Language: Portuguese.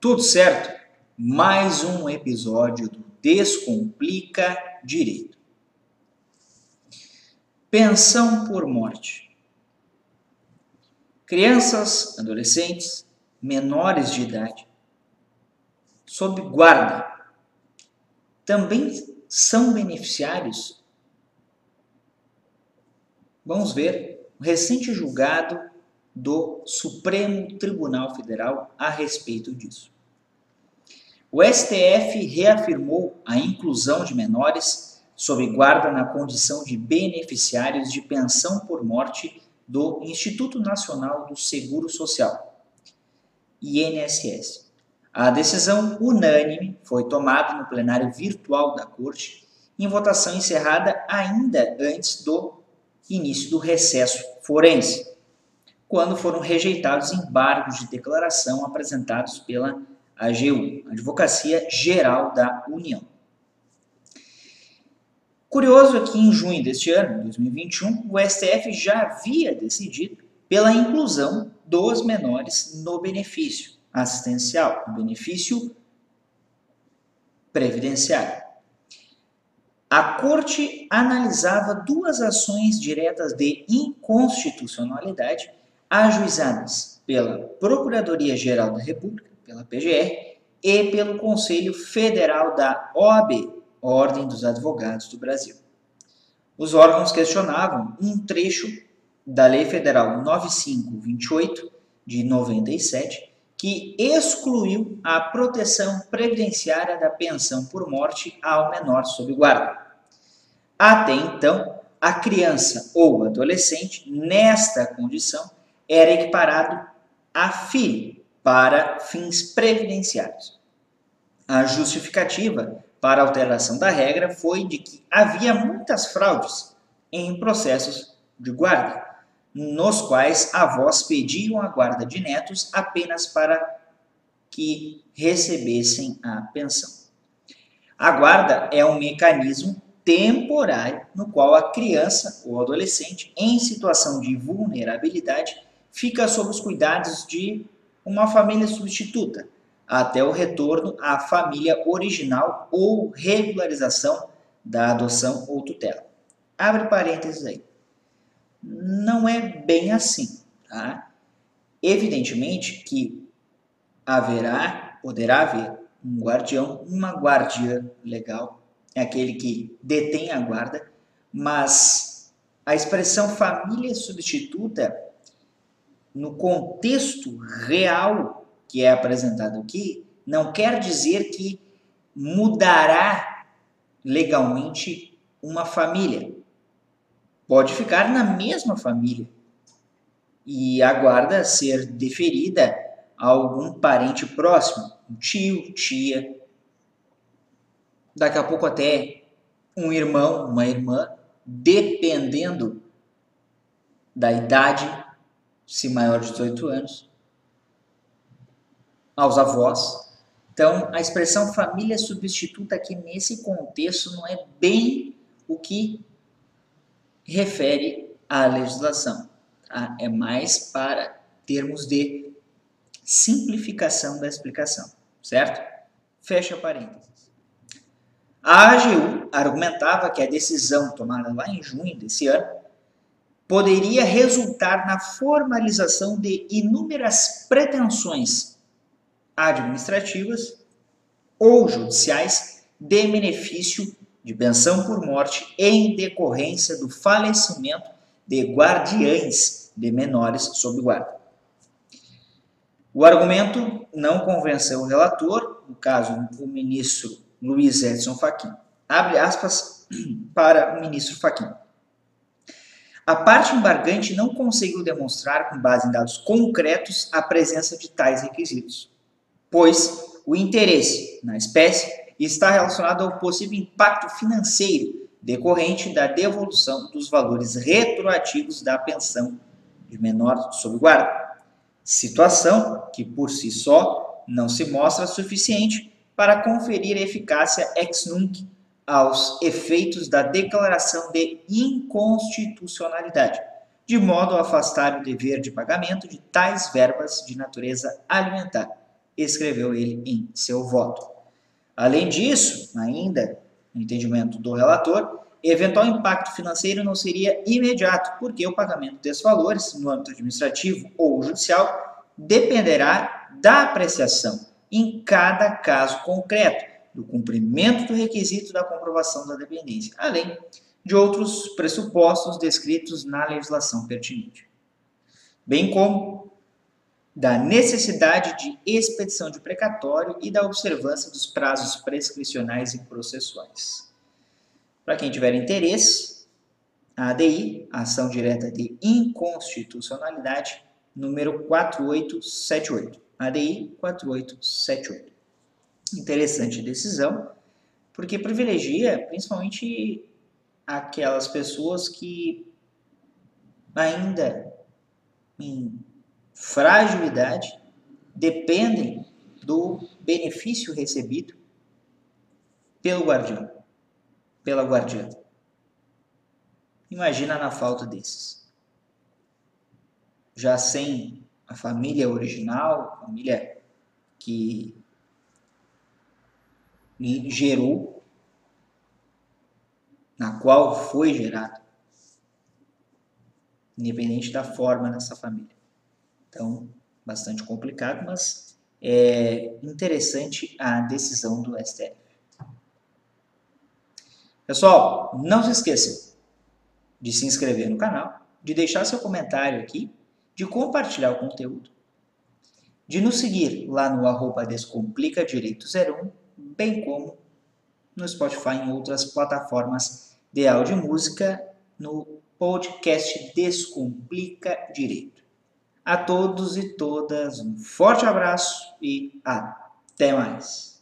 Tudo certo? Mais um episódio do Descomplica Direito. Pensão por morte. Crianças, adolescentes, menores de idade, sob guarda, também são beneficiários? Vamos ver o recente julgado do Supremo Tribunal Federal a respeito disso. O STF reafirmou a inclusão de menores sob guarda na condição de beneficiários de pensão por morte do Instituto Nacional do Seguro Social, INSS. A decisão unânime foi tomada no plenário virtual da Corte, em votação encerrada ainda antes do início do recesso forense quando foram rejeitados embargos de declaração apresentados pela AGU, Advocacia Geral da União. Curioso é que em junho deste ano, 2021, o STF já havia decidido pela inclusão dos menores no benefício assistencial, no benefício previdenciário. A Corte analisava duas ações diretas de inconstitucionalidade ajuizadas pela Procuradoria-Geral da República, pela PGR, e pelo Conselho Federal da OAB, Ordem dos Advogados do Brasil. Os órgãos questionavam um trecho da Lei Federal 9528 de 97, que excluiu a proteção previdenciária da pensão por morte ao menor sob guarda. Até então, a criança ou adolescente, nesta condição, era equiparado a filho para fins previdenciários. A justificativa para a alteração da regra foi de que havia muitas fraudes em processos de guarda, nos quais avós pediam a guarda de netos apenas para que recebessem a pensão. A guarda é um mecanismo temporário no qual a criança ou adolescente em situação de vulnerabilidade fica sob os cuidados de uma família substituta, até o retorno à família original ou regularização da adoção ou tutela. Abre parênteses aí. Não é bem assim, tá? Evidentemente que haverá, poderá haver um guardião, uma guardiã legal, é aquele que detém a guarda, mas a expressão família substituta no contexto real que é apresentado aqui, não quer dizer que mudará legalmente uma família. Pode ficar na mesma família e a guarda ser deferida a algum parente próximo, um tio, tia, daqui a pouco até um irmão, uma irmã, dependendo da idade se maior de 18 anos, aos avós. Então, a expressão família substituta aqui nesse contexto não é bem o que refere à legislação. Tá? É mais para termos de simplificação da explicação, certo? Fecha parênteses. A AGU argumentava que a decisão tomada lá em junho desse ano poderia resultar na formalização de inúmeras pretensões administrativas ou judiciais de benefício de pensão por morte em decorrência do falecimento de guardiães de menores sob guarda. O argumento não convenceu o relator, no caso o ministro Luiz Edson Fachin. Abre aspas para o ministro Fachin. A parte embargante não conseguiu demonstrar, com base em dados concretos, a presença de tais requisitos. pois o interesse na espécie está relacionado ao possível impacto financeiro decorrente da devolução dos valores retroativos da pensão de menor sob guarda, situação que por si só não se mostra suficiente para conferir eficácia ex nunc aos efeitos da declaração de inconstitucionalidade, de modo a afastar o dever de pagamento de tais verbas de natureza alimentar, escreveu ele em seu voto. Além disso, ainda, no entendimento do relator, eventual impacto financeiro não seria imediato, porque o pagamento desses valores, no âmbito administrativo ou judicial, dependerá da apreciação em cada caso concreto, do cumprimento do requisito da comprovação da dependência, além de outros pressupostos descritos na legislação pertinente, bem como da necessidade de expedição de precatório e da observância dos prazos prescricionais e processuais. Para quem tiver interesse, a ADI, Ação Direta de Inconstitucionalidade, número 4878. ADI 4878. Interessante decisão, porque privilegia principalmente aquelas pessoas que ainda em fragilidade dependem do benefício recebido pelo guardião pela guardiã. Imagina na falta desses. Já sem a família original, família que gerou, na qual foi gerado, independente da forma dessa família. Então, bastante complicado, mas é interessante a decisão do STF. Pessoal, não se esqueçam de se inscrever no canal, de deixar seu comentário aqui, de compartilhar o conteúdo, de nos seguir lá no arroba Descomplica Direito 01, bem como no Spotify e em outras plataformas de áudio e música no podcast Descomplica Direito. A todos e todas um forte abraço e até mais.